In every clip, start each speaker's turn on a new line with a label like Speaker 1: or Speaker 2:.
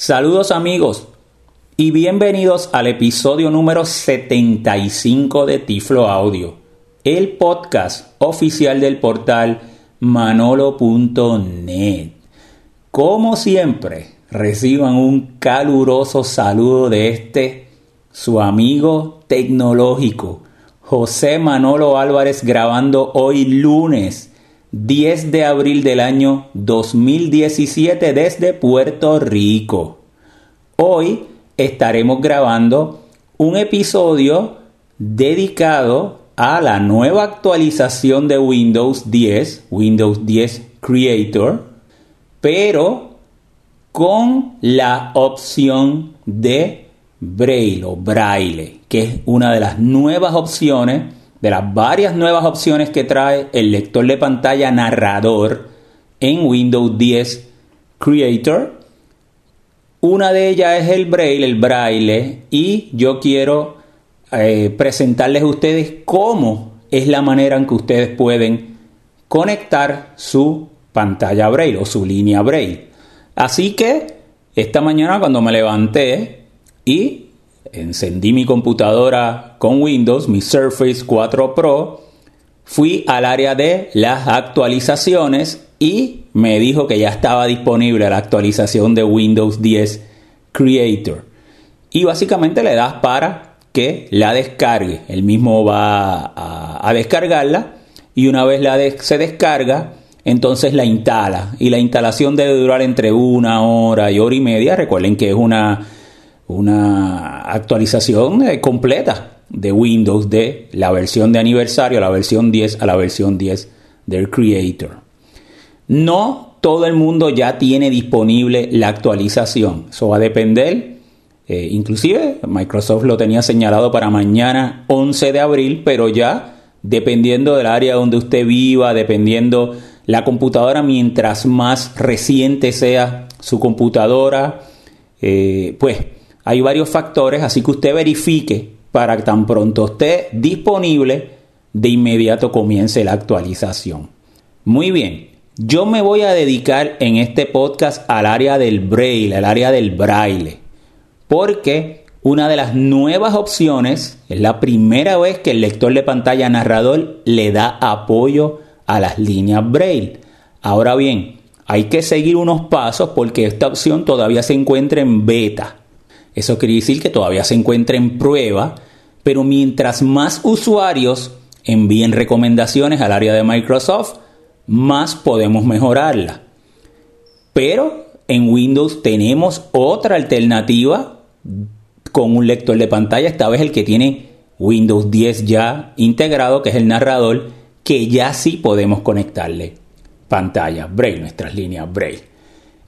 Speaker 1: Saludos amigos y bienvenidos al episodio número 75 de Tiflo Audio, el podcast oficial del portal manolo.net. Como siempre, reciban un caluroso saludo de este, su amigo tecnológico, José Manolo Álvarez, grabando hoy lunes 10 de abril del año 2017 desde Puerto Rico. Hoy estaremos grabando un episodio dedicado a la nueva actualización de Windows 10, Windows 10 Creator, pero con la opción de Braille o Braille, que es una de las nuevas opciones de las varias nuevas opciones que trae el lector de pantalla narrador en Windows 10 Creator. Una de ellas es el Braille, el Braille, y yo quiero eh, presentarles a ustedes cómo es la manera en que ustedes pueden conectar su pantalla Braille o su línea Braille. Así que esta mañana cuando me levanté y encendí mi computadora con Windows, mi Surface 4 Pro, fui al área de las actualizaciones y me dijo que ya estaba disponible la actualización de Windows 10 Creator. Y básicamente le das para que la descargue. El mismo va a, descargarla y una vez la se descarga, entonces la instala. Y la instalación debe durar entre una hora y hora y media. Recuerden que es una una actualización eh, completa de Windows de la versión de aniversario, la versión 10 a la versión 10 del Creator. No todo el mundo ya tiene disponible la actualización. Eso va a depender. Eh, inclusive Microsoft lo tenía señalado para mañana 11 de abril, pero ya dependiendo del área donde usted viva, dependiendo la computadora, mientras más reciente sea su computadora, eh, pues hay varios factores, así que usted verifique para que tan pronto esté disponible, de inmediato comience la actualización. Muy bien, yo me voy a dedicar en este podcast al área del braille, al área del braille, porque una de las nuevas opciones es la primera vez que el lector de pantalla narrador le da apoyo a las líneas braille. Ahora bien, hay que seguir unos pasos porque esta opción todavía se encuentra en beta. Eso quiere decir que todavía se encuentra en prueba, pero mientras más usuarios envíen recomendaciones al área de Microsoft, más podemos mejorarla. Pero en Windows tenemos otra alternativa con un lector de pantalla, esta vez el que tiene Windows 10 ya integrado, que es el narrador, que ya sí podemos conectarle pantalla Braille, nuestras líneas Braille.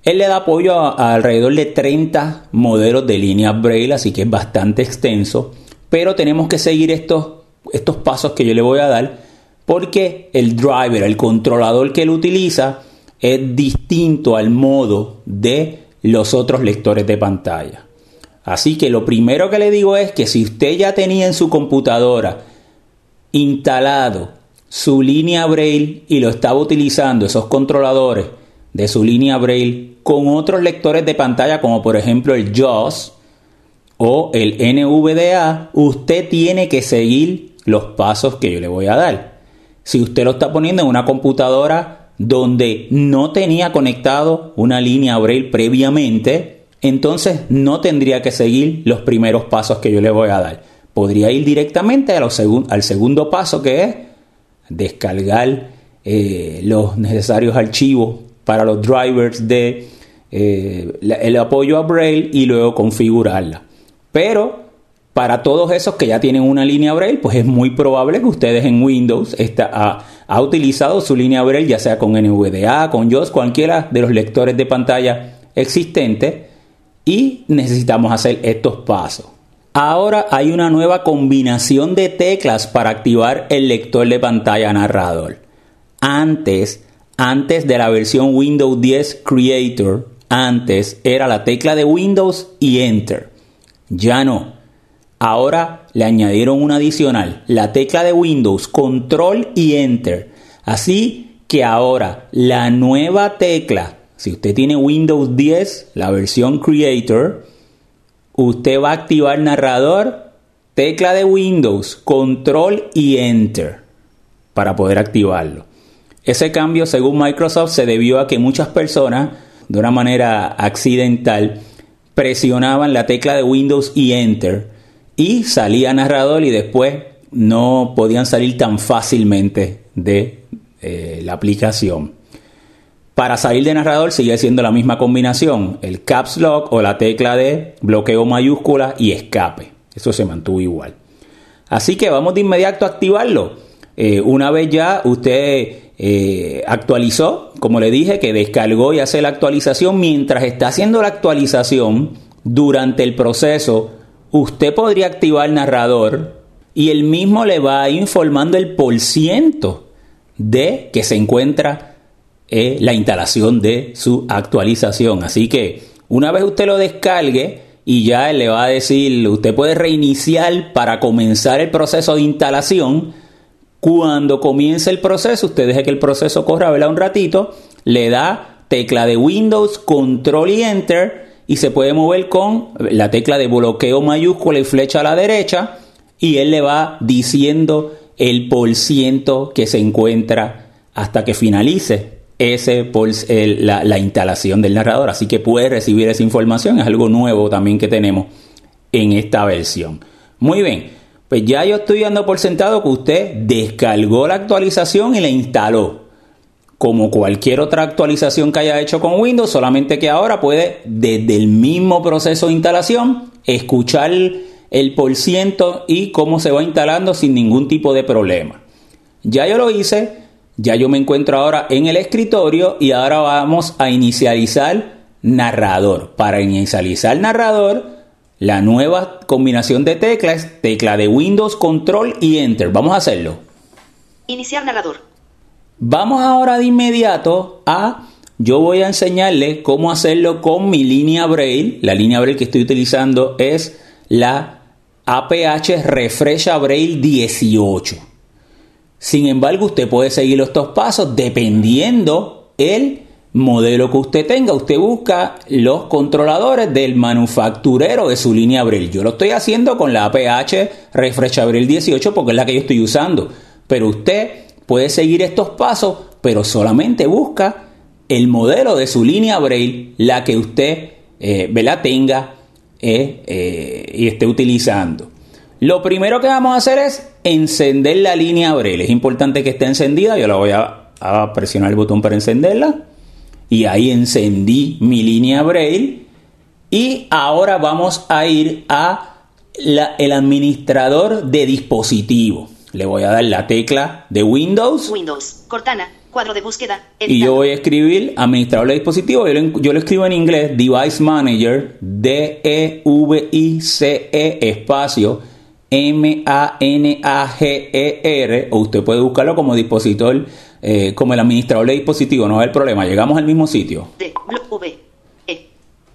Speaker 1: Él le da apoyo a, alrededor de 30 modelos de líneas Braille, así que es bastante extenso, pero tenemos que seguir estos, estos pasos que yo le voy a dar porque el driver, el controlador que él utiliza, es distinto al modo de los otros lectores de pantalla. Así que lo primero que le digo es que si usted ya tenía en su computadora instalado su línea Braille y lo estaba utilizando, esos controladores de su línea Braille con otros lectores de pantalla como por ejemplo el JAWS o el NVDA, usted tiene que seguir los pasos que yo le voy a dar. Si usted lo está poniendo en una computadora donde no tenía conectado una línea Braille previamente, entonces no tendría que seguir los primeros pasos que yo le voy a dar. Podría ir directamente al segundo paso que es descargar eh, los necesarios archivos para los drivers de eh, el apoyo a Braille y luego configurarla. Pero para todos esos que ya tienen una línea Braille, pues es muy probable que ustedes en Windows está, ha, utilizado su línea Braille, ya sea con NVDA, con JOS, cualquiera de los lectores de pantalla existentes, y necesitamos hacer estos pasos. Ahora hay una nueva combinación de teclas para activar el lector de pantalla narrador. Antes antes de la versión Windows 10 Creator, antes era la tecla de Windows y Enter. Ya no. Ahora le añadieron una adicional, la tecla de Windows, Control y Enter. Así que ahora la nueva tecla Si usted tiene Windows 10, la versión Creator, usted va a activar narrador, tecla de Windows, control y enter para poder activarlo. Ese cambio, según Microsoft, se debió a que muchas personas, de una manera accidental, presionaban la tecla de Windows y enter y salía narrador y después no podían salir tan fácilmente de eh, la aplicación. Para salir de narrador sigue siendo la misma combinación, el caps lock o la tecla de bloqueo mayúscula y escape. Eso se mantuvo igual. Así que vamos de inmediato a activarlo. Eh, una vez ya usted eh, actualizó, como le dije, que descargó y hace la actualización, mientras está haciendo la actualización, durante el proceso, usted podría activar el narrador y el mismo le va informando el por ciento de que se encuentra eh, la instalación de su actualización. Así que una vez usted lo descargue y ya le va a decir, usted puede reiniciar para comenzar el proceso de instalación. Cuando comience el proceso, usted deje que el proceso corra un ratito, le da tecla de Windows, control y enter y se puede mover con la tecla de bloqueo mayúscula y flecha a la derecha y él le va diciendo el por ciento que se encuentra hasta que finalice ese por, la, la, instalación del narrador. Así que puede recibir esa información. Es algo nuevo también que tenemos en esta versión. Muy bien, pues ya yo estoy dando por sentado que usted descargó la actualización y la instaló. Como cualquier otra actualización que haya hecho con Windows, solamente que ahora puede desde el mismo proceso de instalación escuchar el por ciento y cómo se va instalando sin ningún tipo de problema. Ya yo lo hice, ya yo me encuentro ahora en el escritorio y ahora vamos a inicializar narrador. Para inicializar narrador, la nueva combinación de teclas, tecla de Windows, Control y Enter. Vamos a hacerlo.
Speaker 2: Iniciar narrador.
Speaker 1: Vamos ahora de inmediato a, yo voy a enseñarle cómo hacerlo con mi línea Braille. La línea Braille que estoy utilizando es la APH Refresha Braille 18. Sin embargo, usted puede seguir estos pasos dependiendo el modelo que usted tenga. Usted busca los controladores del manufacturero de su línea Braille. Yo lo estoy haciendo con la APH Refresh Braille 18 porque es la que yo estoy usando. Pero usted puede seguir estos pasos, pero solamente busca el modelo de su línea Braille, la que usted eh, la tenga eh, eh, y esté utilizando. Lo primero que vamos a hacer es encender la línea Braille. Es importante que esté encendida. Yo la voy a, presionar el botón para encenderla. Y ahí encendí mi línea Braille. Y ahora vamos a ir a el administrador de dispositivo. Le voy a dar la tecla de Windows.
Speaker 2: Windows, Cortana, cuadro de búsqueda.
Speaker 1: Y yo voy a escribir administrador de dispositivo. Yo lo, yo lo escribo en inglés, Device Manager, D-E-V-I-C-E, espacio, M-A-N-A-G-E-R, o usted puede buscarlo como dispositor, eh, como el administrador de dispositivo, no es el problema, llegamos al mismo sitio.
Speaker 2: D, V, E,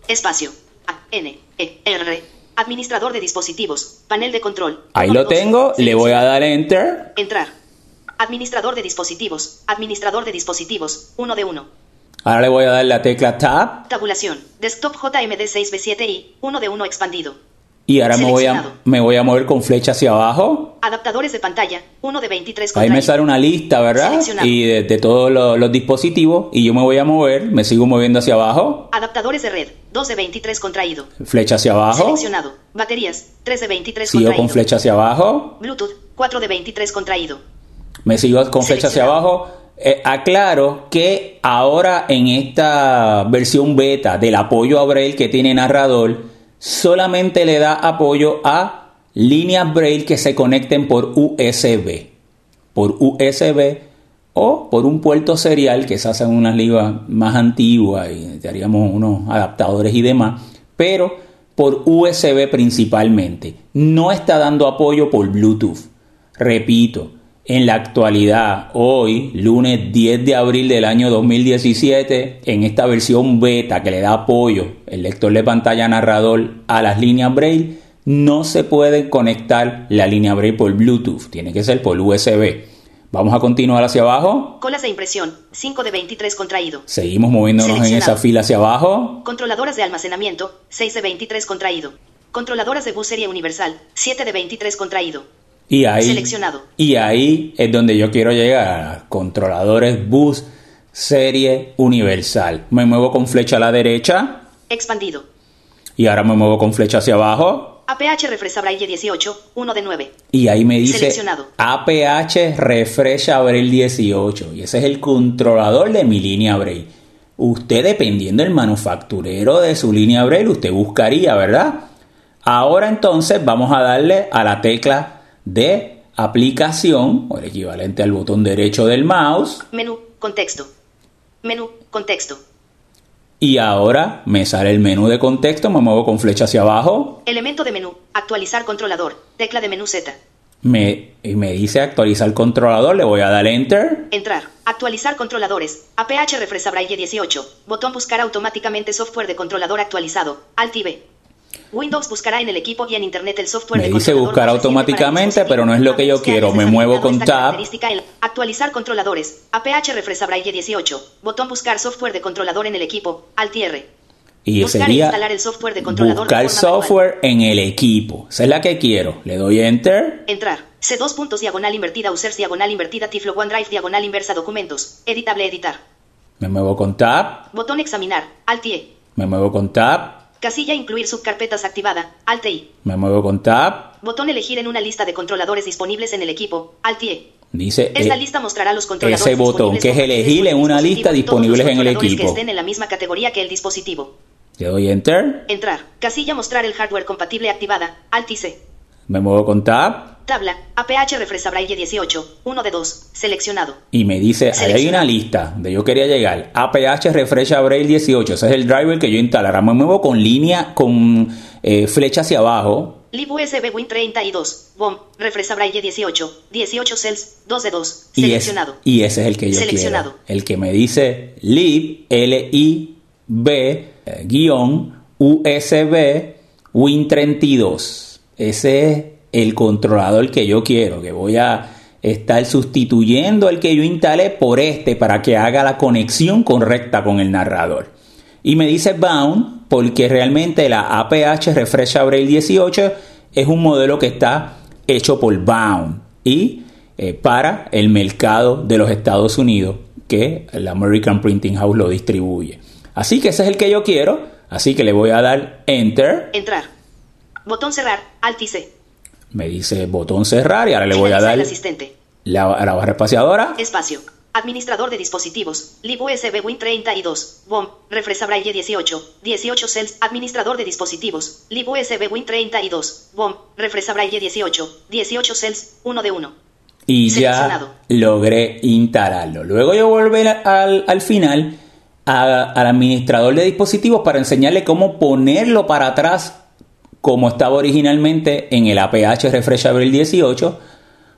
Speaker 2: espacio, A, N, E, R, administrador de dispositivos, panel de control.
Speaker 1: Ahí lo tengo, le voy a dar Enter.
Speaker 2: Entrar. Administrador de dispositivos, administrador de dispositivos, 1 de 1.
Speaker 1: Ahora le voy a dar la tecla Tab.
Speaker 2: Tabulación, desktop JMD6B7i, 1 de 1 expandido.
Speaker 1: Y ahora me voy, a, me voy a mover con flecha hacia abajo.
Speaker 2: Adaptadores de pantalla, uno de 23
Speaker 1: Ahí me sale una lista, ¿verdad? Y de, todos los, dispositivos. Y yo me voy a mover, me sigo moviendo hacia abajo.
Speaker 2: Adaptadores de red, 2 de 23 contraído.
Speaker 1: Flecha hacia abajo.
Speaker 2: Seleccionado. Baterías, 3 de 23
Speaker 1: sigo con flecha hacia abajo.
Speaker 2: Bluetooth, 4 de 23 contraído.
Speaker 1: Me sigo con flecha hacia abajo. Eh, aclaro que ahora en esta versión beta del apoyo a Braille que tiene narrador, solamente le da apoyo a líneas Braille que se conecten por USB. Por USB o por un puerto serial que se hacen unas ligas más antiguas y haríamos unos adaptadores y demás, pero por USB principalmente. No está dando apoyo por Bluetooth. Repito, en la actualidad, hoy, lunes 10 de abril del año 2017, en esta versión beta que le da apoyo el lector de pantalla narrador a las líneas Braille, no se puede conectar la línea Braille por Bluetooth, tiene que ser por USB. Vamos a continuar hacia abajo.
Speaker 2: Colas de impresión, 5 de 23 contraído.
Speaker 1: Seguimos moviéndonos en esa fila hacia abajo.
Speaker 2: Controladoras de almacenamiento, 6 de 23 contraído. Controladoras de bus serie universal, 7 de 23 contraído.
Speaker 1: Y ahí,
Speaker 2: Seleccionado.
Speaker 1: y ahí es donde yo quiero llegar. Controladores bus serie universal. Me muevo con flecha a la derecha
Speaker 2: Expandido.
Speaker 1: y ahora me muevo con flecha hacia abajo.
Speaker 2: APH Refresa Braille 18, 1 de 9.
Speaker 1: Y ahí me dice
Speaker 2: Seleccionado.
Speaker 1: APH Refresh Braille 18. Y ese es el controlador de mi línea Braille. Usted, dependiendo del manufacturero de su línea Braille, usted buscaría, ¿verdad? Ahora entonces vamos a darle a la tecla de aplicación, o el equivalente al botón derecho del mouse.
Speaker 2: Menú, contexto. Menú, contexto.
Speaker 1: Y ahora me sale el menú de contexto, me muevo con flecha hacia abajo.
Speaker 2: Elemento de menú, actualizar controlador. Tecla de menú Z.
Speaker 1: Me, me dice actualizar controlador, le voy a dar enter.
Speaker 2: Entrar. Actualizar controladores. APH Refresa Braille 18. Botón buscar automáticamente software de controlador actualizado. Alt y B. Windows buscará en el equipo y en Internet el software
Speaker 1: Me
Speaker 2: de
Speaker 1: dice buscar automáticamente, pero no es lo que yo quiero. Me muevo con tab.
Speaker 2: Actualizar controladores. APH Refresa Braille 18. Botón buscar software de controlador en el equipo. Alt y Buscar
Speaker 1: sería
Speaker 2: instalar el software de controlador de
Speaker 1: buscar
Speaker 2: manual.
Speaker 1: software en el equipo. Esa es la que quiero. Le doy enter.
Speaker 2: Entrar. C2 puntos diagonal invertida users diagonal invertida Tiflo OneDrive diagonal inversa documentos. Editable editar.
Speaker 1: Me muevo con tab.
Speaker 2: Botón examinar. Alt E.
Speaker 1: Me muevo con tab.
Speaker 2: Casilla incluir subcarpetas activada. Alt I.
Speaker 1: Me muevo con tab.
Speaker 2: Botón elegir en una lista de controladores disponibles en el equipo. Alt E.
Speaker 1: Dice
Speaker 2: Esta
Speaker 1: eh,
Speaker 2: lista mostrará los controladores
Speaker 1: ese botón, que es elegir en una lista disponibles en el equipo.
Speaker 2: que estén en la misma categoría que el dispositivo.
Speaker 1: le doy enter.
Speaker 2: Entrar. Casilla mostrar el hardware compatible activada. Alt y C.
Speaker 1: Me muevo con tab.
Speaker 2: Tabla. APH Refresa Braille 18. 1 de 2. Seleccionado.
Speaker 1: Y me dice, ahí hay
Speaker 2: Seleccionado.
Speaker 1: una lista donde yo quería llegar. APH Refresh Braille 18. Ese es el driver que yo instalaré. Me muevo con línea, con eh, flecha hacia abajo.
Speaker 2: Lib USB Win 32. BOM. Refresa Braille 18. 18 cells. 2 de 2.
Speaker 1: Y, es-
Speaker 2: Seleccionado.
Speaker 1: y ese es el que yo
Speaker 2: Seleccionado.
Speaker 1: quiero. El que me dice lib, L-I-B, eh, guion, USB, Win32. Ese es el controlador que yo quiero, que voy a estar sustituyendo el que yo instalé por este para que haga la conexión correcta con el narrador. Y me dice Bound porque realmente la APH Refresh Braille 18 es un modelo que está hecho por Bound y eh, para el mercado de los Estados Unidos que la American Printing House lo distribuye. Así que ese es el que yo quiero, así que le voy a dar Enter.
Speaker 2: Entrar. Botón cerrar. Alt y C.
Speaker 1: Me dice botón cerrar y ahora le voy a dar
Speaker 2: el asistente.
Speaker 1: la, barra espaciadora.
Speaker 2: Espacio. Administrador de dispositivos. Lib USB Win 32. BOM. Refresa Braille 18. 18 cells. Administrador de dispositivos. Lib USB Win 32. BOM. Refresa Braille 18. 18 cells. 1 de 1.
Speaker 1: y ya logré instalarlo. Luego yo volver al, al final a- al administrador de dispositivos para enseñarle cómo ponerlo para atrás como estaba originalmente en el APH Refresh Braille 18,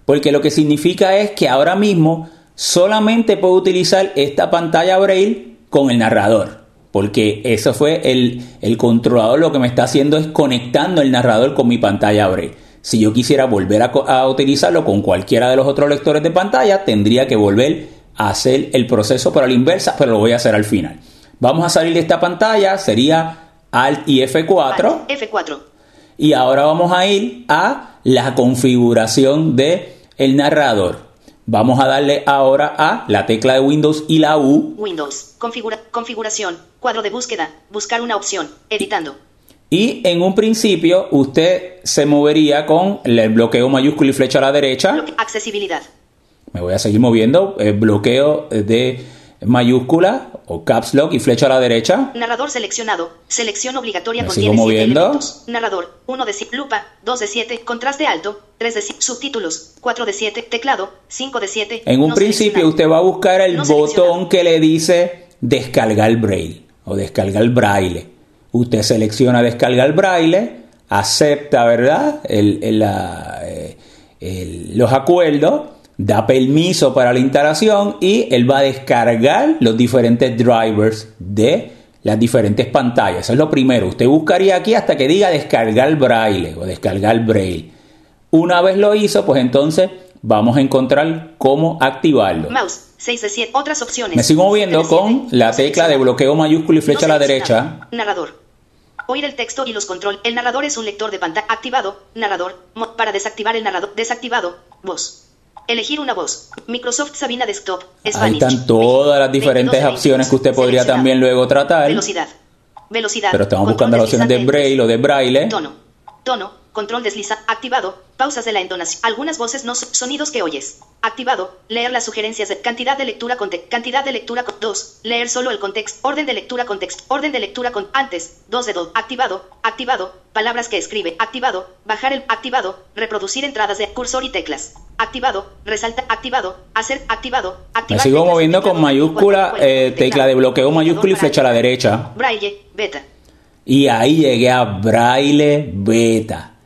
Speaker 1: porque lo que significa es que ahora mismo solamente puedo utilizar esta pantalla Braille con el narrador, porque eso fue el, el controlador lo que me está haciendo es conectando el narrador con mi pantalla Braille. Si yo quisiera volver a, utilizarlo con cualquiera de los otros lectores de pantalla, tendría que volver a hacer el proceso por la inversa, pero lo voy a hacer al final. Vamos a salir de esta pantalla, sería Alt y F4.
Speaker 2: Alt F4.
Speaker 1: Y ahora vamos a ir a la configuración de el narrador. Vamos a darle ahora a la tecla de Windows y la U
Speaker 2: Windows. Configura configuración. Cuadro de búsqueda. Buscar una opción. Editando.
Speaker 1: y en un principio usted se movería con el bloqueo mayúsculo y flecha a la derecha.
Speaker 2: Accesibilidad.
Speaker 1: Me voy a seguir moviendo, el bloqueo de mayúscula o caps lock y flecha a la derecha.
Speaker 2: Narrador seleccionado. Selección obligatoria
Speaker 1: Me
Speaker 2: contiene
Speaker 1: sigo
Speaker 2: 7
Speaker 1: moviendo.
Speaker 2: elementos. Narrador. 1 de 7. Lupa. 2 de 7. Contraste alto. 3 de 7. Subtítulos. 4 de 7. Teclado. 5 de 7.
Speaker 1: En un
Speaker 2: no
Speaker 1: principio usted va a buscar el
Speaker 2: No
Speaker 1: botón que le dice descargar braille o descargar braille. Usted selecciona descargar braille, acepta, ¿verdad? El- el, la, eh, el- los acuerdos, da permiso para la instalación y él va a descargar los diferentes drivers de las diferentes pantallas. Eso es lo primero. Usted buscaría aquí hasta que diga descargar braille o descargar braille. Una vez lo hizo, pues entonces vamos a encontrar cómo activarlo.
Speaker 2: Mouse. 6 de 7. Otras opciones.
Speaker 1: Me sigo moviendo con la tecla de bloqueo mayúsculo y flecha a la derecha.
Speaker 2: Narrador. Oír el texto y los control. El narrador es un lector de pantalla. Activado. Narrador. Para desactivar el narrador. Desactivado. Voz. Elegir una voz. Microsoft Sabina Desktop.
Speaker 1: Ahí
Speaker 2: Spanish.
Speaker 1: están todas las
Speaker 2: 22
Speaker 1: diferentes opciones que usted podría también luego tratar.
Speaker 2: Velocidad. Velocidad.
Speaker 1: Pero estamos buscando las opciones de braille o de braille.
Speaker 2: Tono. Tono. Control desliza. Activado. Pausas de la entonación. Algunas voces no son sonidos que oyes. Activado. Leer las sugerencias de cantidad de lectura con cantidad de lectura con 2. Leer solo el contexto. Orden de lectura con texto. Orden de lectura con antes. 2 de 2. Activado. Activado. Palabras que escribe. Activado. Bajar el activado. Reproducir entradas de cursor y teclas. Activado. Resalta. Activado. Hacer. Activado.
Speaker 1: Me
Speaker 2: Activar
Speaker 1: sigo
Speaker 2: teclas,
Speaker 1: moviendo con mayúscula, eh, tecla de bloqueo mayúscula y flecha a la derecha.
Speaker 2: Braille. Beta.
Speaker 1: Y ahí llegué a braille beta.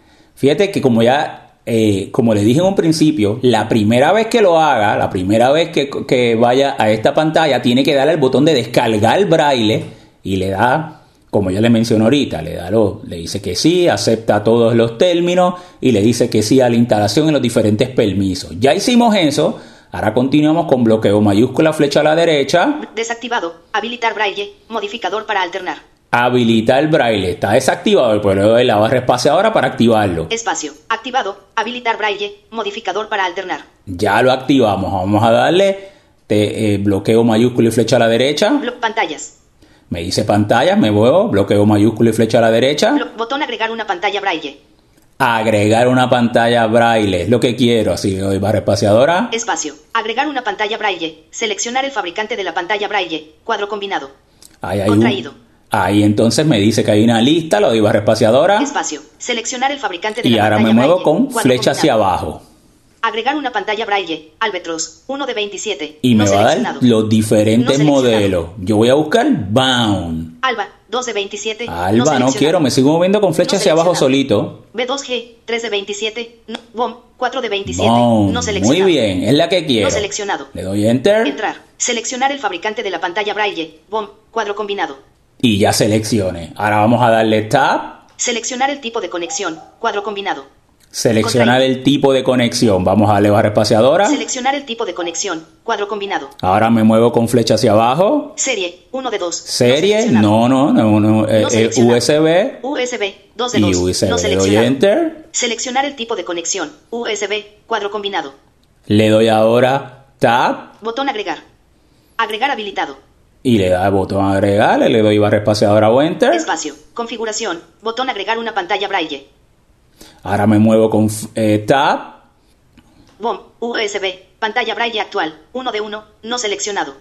Speaker 1: Fíjate que como ya, eh, como le dije en un principio, la primera vez que lo haga, la primera vez que, que vaya a esta pantalla, tiene que darle al botón de descargar braille y le da, como ya le mencioné ahorita, le da lo, le dice que sí, acepta todos los términos y le dice que sí a la instalación y los diferentes permisos. Ya hicimos eso. Ahora continuamos con bloqueo mayúscula, flecha a la derecha.
Speaker 2: Desactivado. Habilitar braille. Modificador para alternar.
Speaker 1: Habilitar braille. Está desactivado, pero le doy la barra espaciadora para activarlo.
Speaker 2: Espacio. Activado. Habilitar braille. Modificador para alternar.
Speaker 1: Ya lo activamos. Vamos a darle te- eh, bloqueo mayúsculo y flecha a la derecha.
Speaker 2: Blo- pantallas.
Speaker 1: Me dice pantalla, me muevo, bloqueo mayúsculo y flecha a la derecha.
Speaker 2: Blo- botón agregar una pantalla braille.
Speaker 1: Agregar una pantalla braille. Es lo que quiero. Así le doy barra espaciadora.
Speaker 2: Espacio. Agregar una pantalla braille. Seleccionar el fabricante de la pantalla braille. Cuadro combinado.
Speaker 1: Ahí hay un-
Speaker 2: Contraído.
Speaker 1: Ahí entonces me dice que hay una lista, lo doy barra espaciadora.
Speaker 2: Espacio. Seleccionar el fabricante de
Speaker 1: Y
Speaker 2: la
Speaker 1: ahora me muevo
Speaker 2: braille.
Speaker 1: con flecha hacia abajo.
Speaker 2: Agregar una pantalla braille. Albatros. 1 de 27.
Speaker 1: Y me
Speaker 2: No
Speaker 1: va a dar los diferentes
Speaker 2: No
Speaker 1: modelos. Yo voy a buscar Bound.
Speaker 2: Alba. 2 de 27.
Speaker 1: Alba, no, quiero, me sigo moviendo con flecha hacia abajo solito.
Speaker 2: B2G. 3 de 27. No, BOM. 4 de 27.
Speaker 1: Boom,
Speaker 2: No seleccionado.
Speaker 1: Muy bien, es la que quiero.
Speaker 2: No seleccionado.
Speaker 1: Le doy enter
Speaker 2: Entrar. Seleccionar el fabricante de la pantalla braille. BOM. Cuadro combinado.
Speaker 1: Y ya seleccione. Ahora vamos a darle tab,
Speaker 2: Seleccionar el tipo de conexión. Cuadro combinado.
Speaker 1: seleccionar el tipo de conexión. Vamos a darle barra espaciadora.
Speaker 2: Seleccionar el tipo de conexión. Cuadro combinado.
Speaker 1: Ahora me muevo con flecha hacia abajo.
Speaker 2: Serie. 1 de 2.
Speaker 1: Serie, no, no, no, no, eh,
Speaker 2: No
Speaker 1: eh. USB
Speaker 2: USB. 2 de
Speaker 1: y
Speaker 2: 2.
Speaker 1: USB.
Speaker 2: No
Speaker 1: le doy enter.
Speaker 2: Seleccionar el tipo de conexión. USB. Cuadro combinado.
Speaker 1: Le doy ahora tab
Speaker 2: Botón agregar. Agregar habilitado.
Speaker 1: Y le da el botón agregar. Le doy barra espaciadora o enter.
Speaker 2: Espacio. Configuración. Botón agregar una pantalla braille.
Speaker 1: Ahora me muevo con eh, tab
Speaker 2: BOM. USB. Pantalla braille actual. 1 de 1. No seleccionado.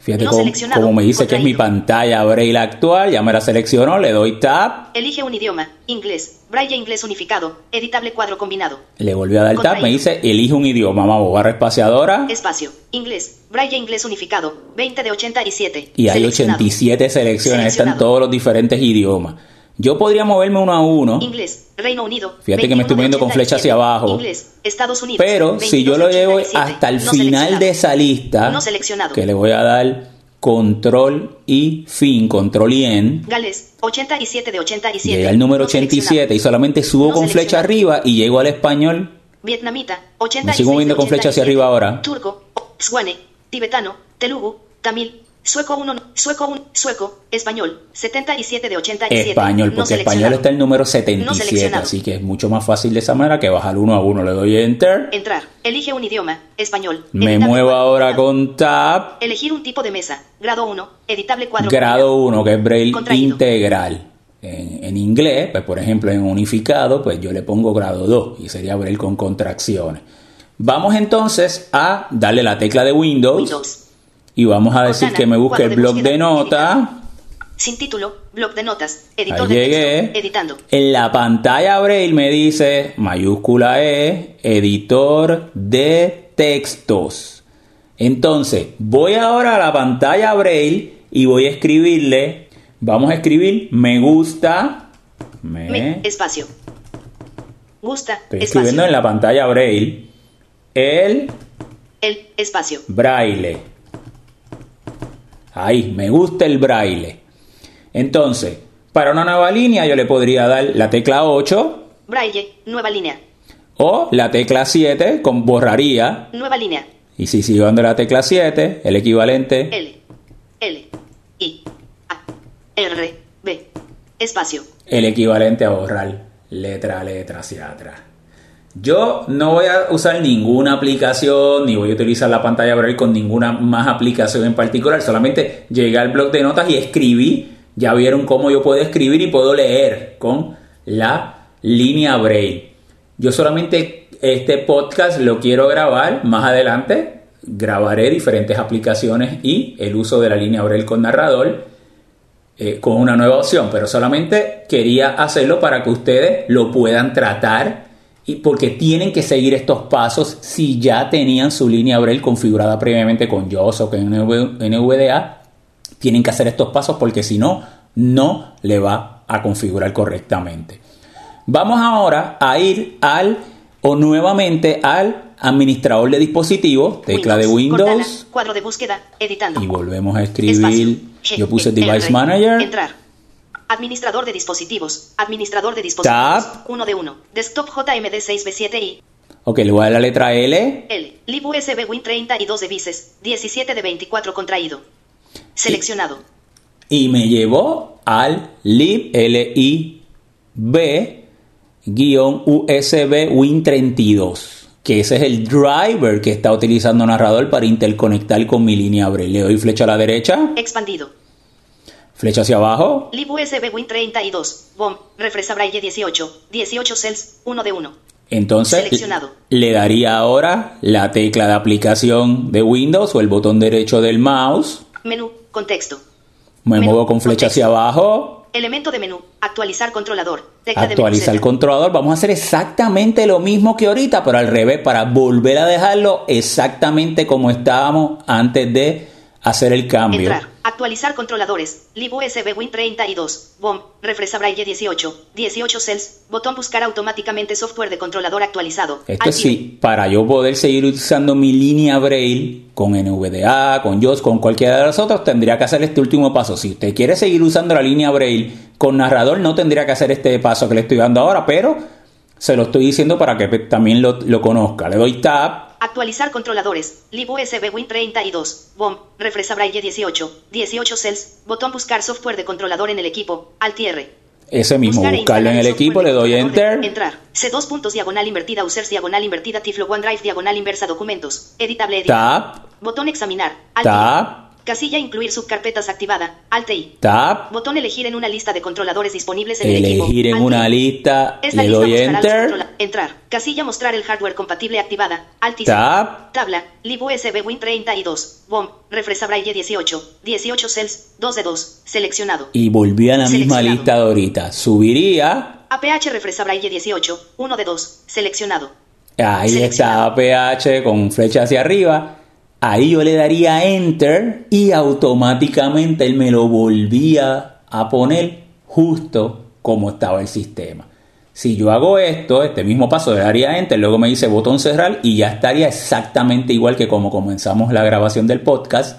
Speaker 1: Fíjate
Speaker 2: No
Speaker 1: cómo, cómo me dice que es mi pantalla braille actual. Ya me la seleccionó. Le doy tab.
Speaker 2: Elige un idioma. Inglés. Braille inglés unificado. Editable cuadro combinado.
Speaker 1: Le volví a dar tab.
Speaker 2: Contraído.
Speaker 1: Me dice elige un idioma. Vamos, barra espaciadora.
Speaker 2: Espacio. Inglés. Braille inglés unificado. 20 de 87.
Speaker 1: Y hay
Speaker 2: Seleccionado.
Speaker 1: 87 selecciones. Están todos los diferentes idiomas. Yo podría moverme uno a uno.
Speaker 2: Inglés. Reino Unido.
Speaker 1: Fíjate que me
Speaker 2: 21
Speaker 1: estoy moviendo con flecha hacia
Speaker 2: 87.
Speaker 1: abajo.
Speaker 2: Inglés. Estados Unidos.
Speaker 1: Pero si yo
Speaker 2: 22
Speaker 1: lo llevo
Speaker 2: 87.
Speaker 1: hasta el
Speaker 2: No
Speaker 1: final de esa lista,
Speaker 2: No seleccionado.
Speaker 1: que le voy a dar control y fin, control y en,
Speaker 2: Gales. 87 de 87.
Speaker 1: llega al número
Speaker 2: No seleccionado.
Speaker 1: 87 y solamente subo con flecha arriba y llego al español.
Speaker 2: Vietnamita. 86
Speaker 1: Me sigo moviendo con flecha hacia
Speaker 2: 87.
Speaker 1: arriba ahora.
Speaker 2: Turco. Swane. Tibetano. Telugu. Tamil. Sueco 1. Sueco 1. Sueco. Español. 77 de 87.
Speaker 1: Español,
Speaker 2: No
Speaker 1: porque español
Speaker 2: seleccionado.
Speaker 1: está el número
Speaker 2: No
Speaker 1: 77,
Speaker 2: seleccionado.
Speaker 1: así que es mucho más fácil de esa manera que bajar uno a uno. Le doy enter.
Speaker 2: Entrar. Elige un idioma. Español.
Speaker 1: Me muevo
Speaker 2: cuadro
Speaker 1: ahora con tab,
Speaker 2: Elegir un tipo de mesa. Grado 1. Editable cuadro
Speaker 1: grado 1, que es braille
Speaker 2: Contraído.
Speaker 1: integral. En, en inglés, pues por ejemplo en unificado, pues yo le pongo grado 2 y sería braille con contracciones. Vamos entonces a darle la tecla de Windows,
Speaker 2: Windows.
Speaker 1: Y vamos a decir que me busque el blog de notas.
Speaker 2: Sin título. Blog de notas. Editor
Speaker 1: Ahí
Speaker 2: de
Speaker 1: llegué.
Speaker 2: texto. Editando.
Speaker 1: En la pantalla braille me dice mayúscula E, editor de textos. Entonces, voy ahora a la pantalla braille y voy a escribirle, vamos a escribir me gusta, me,
Speaker 2: Me. Espacio. Gusta.
Speaker 1: estoy
Speaker 2: Espacio.
Speaker 1: escribiendo en la pantalla braille el
Speaker 2: El. Espacio.
Speaker 1: braille. Ahí, me gusta el braille. Entonces, para una nueva línea yo le podría dar la tecla 8
Speaker 2: Braille. Nueva línea.
Speaker 1: O la tecla 7 con borraría.
Speaker 2: Nueva línea.
Speaker 1: Y si sigo dando la tecla 7, el equivalente.
Speaker 2: L. L. I. A. R. B. Espacio.
Speaker 1: El equivalente a borrar letra a letra hacia atrás. Yo no voy a usar ninguna aplicación, ni voy a utilizar la pantalla braille con ninguna más aplicación en particular. Solamente llegué al blog de notas y escribí. Ya vieron cómo yo puedo escribir y puedo leer con la línea braille. Yo solamente este podcast lo quiero grabar más adelante. Grabaré diferentes aplicaciones y el uso de la línea braille con narrador eh, con una nueva opción. Pero solamente quería hacerlo para que ustedes lo puedan tratar y porque tienen que seguir estos pasos si ya tenían su línea Braille configurada previamente con JOS o con NVDA. Tienen que hacer estos pasos porque si no, no le va a configurar correctamente. Vamos ahora a ir al o nuevamente al administrador de dispositivos, tecla de Windows,
Speaker 2: cuadro de búsqueda, editando.
Speaker 1: Y volvemos a escribir. Yo puse Device Manager.
Speaker 2: Entrar. Administrador de dispositivos. Administrador de dispositivos.
Speaker 1: Tab.
Speaker 2: 1 de 1. Desktop JMD 6B7i.
Speaker 1: Ok, le voy a dar la letra L.
Speaker 2: L. Lib USB Win 32 de bises. 17 de 24 contraído. Seleccionado.
Speaker 1: Y me llevó al lib LIB USB Win 32 que ese es el driver que está utilizando narrador para interconectar con mi línea Braille. Le doy flecha a la derecha.
Speaker 2: Expandido.
Speaker 1: Flecha hacia abajo.
Speaker 2: Lib USB Win 32. BOM. Refresca Braille 18. 18 cells. 1 de 1.
Speaker 1: Entonces
Speaker 2: Seleccionado.
Speaker 1: le daría ahora la tecla de aplicación de Windows o el botón derecho del mouse.
Speaker 2: Menú. Contexto.
Speaker 1: Me
Speaker 2: Menú,
Speaker 1: muevo con flecha
Speaker 2: contexto.
Speaker 1: hacia abajo.
Speaker 2: Elemento de menú. Actualizar controlador. Tecla de menú
Speaker 1: Actualizar el
Speaker 2: Z.
Speaker 1: controlador. Vamos a hacer exactamente lo mismo que ahorita, pero al revés, para volver a dejarlo exactamente como estábamos antes de hacer el cambio.
Speaker 2: Entrar. Actualizar controladores. Lib USB Win 32. BOM. Refresca Braille 18. 18 cells. Botón buscar automáticamente software de controlador actualizado.
Speaker 1: Esto sí, para yo poder seguir utilizando mi línea Braille con NVDA, con JOS, con cualquiera de los otros, tendría que hacer este último paso. Si usted quiere seguir usando la línea Braille con narrador, no tendría que hacer este paso que le estoy dando ahora, pero se lo estoy diciendo para que también lo, lo conozca. Le doy Tab,
Speaker 2: Actualizar controladores. Lib USB Win 32. BOM. Refresca Braille 18. 18 cells. Botón buscar software de controlador en el equipo. Alt R.
Speaker 1: ese mismo,
Speaker 2: Buscar e
Speaker 1: buscarlo en el equipo, le doy Enter.
Speaker 2: Entrar. C2 puntos diagonal invertida users diagonal invertida Tiflo OneDrive diagonal inversa documentos. Editable editar.
Speaker 1: Tab,
Speaker 2: Botón examinar. Alt.
Speaker 1: Tab,
Speaker 2: Casilla incluir subcarpetas activada. Alt I.
Speaker 1: Tab,
Speaker 2: Botón elegir en una lista de controladores disponibles en el equipo.
Speaker 1: elegir en
Speaker 2: Alt
Speaker 1: una
Speaker 2: I.
Speaker 1: lista,
Speaker 2: Esta
Speaker 1: le
Speaker 2: lista
Speaker 1: doy Enter.
Speaker 2: Entrar. Casilla mostrar el hardware compatible activada. Alt y
Speaker 1: Tab.
Speaker 2: Tabla. Lib USB Win 32. BOM. Refresca Braille 18. 18 cells. 2 de 2. Seleccionado.
Speaker 1: Y volví a la misma lista de ahorita. Subiría,
Speaker 2: APH Refresca Braille 18. 1 de 2. Seleccionado.
Speaker 1: ahí está PH con flecha hacia arriba. Ahí yo le daría Enter y automáticamente él me lo volvía a poner justo como estaba el sistema. Si yo hago esto, este mismo paso le daría Enter, luego me dice botón cerrar y ya estaría exactamente igual que como comenzamos la grabación del podcast.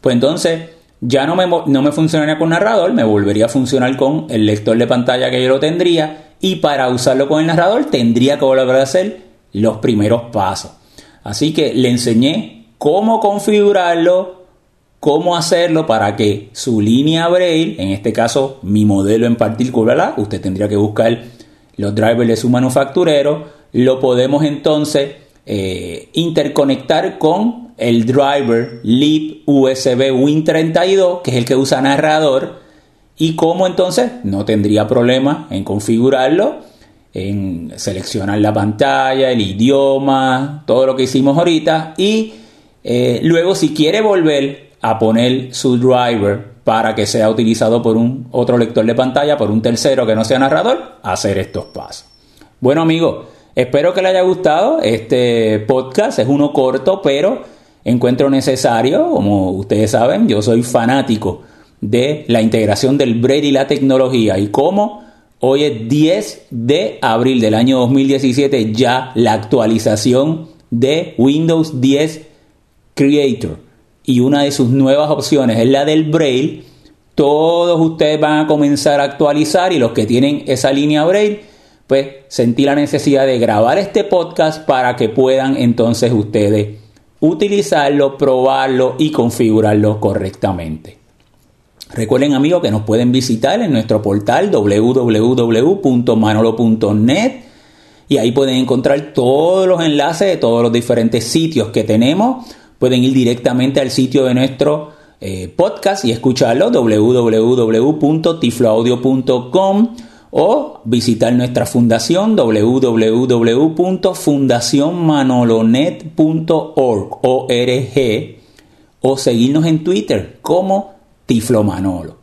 Speaker 1: Pues entonces ya no me, no me funcionaría con narrador, me volvería a funcionar con el lector de pantalla que yo lo tendría y para usarlo con el narrador tendría que volver a hacer los primeros pasos. Así que le enseñé cómo configurarlo, cómo hacerlo para que su línea Braille, en este caso mi modelo en particular, usted tendría que buscar los drivers de su manufacturero, lo podemos entonces eh, interconectar con el driver lib USB Win32, que es el que usa narrador, y cómo entonces no tendría problema en configurarlo, en seleccionar la pantalla, el idioma, todo lo que hicimos ahorita, y eh, luego si quiere volver a poner su driver para que sea utilizado por un otro lector de pantalla, por un tercero que no sea narrador, hacer estos pasos. Bueno amigos, espero que les haya gustado este podcast, es uno corto, pero encuentro necesario, como ustedes saben, yo soy fanático de la integración del Braille y la tecnología. Y cómo hoy es 10 de abril del año 2017 ya la actualización de Windows 10 Creator y una de sus nuevas opciones es la del Braille, todos ustedes van a comenzar a actualizar y los que tienen esa línea Braille pues sentí la necesidad de grabar este podcast para que puedan entonces ustedes utilizarlo, probarlo y configurarlo correctamente. Recuerden amigos que nos pueden visitar en nuestro portal www.manolo.net y ahí pueden encontrar todos los enlaces de todos los diferentes sitios que tenemos. Pueden ir directamente al sitio de nuestro eh, podcast y escucharlo www.tifloaudio.com o visitar nuestra fundación www.fundacionmanolonet.org o seguirnos en Twitter como Tiflo Manolo.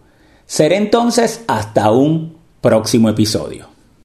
Speaker 1: Seré entonces hasta un próximo episodio.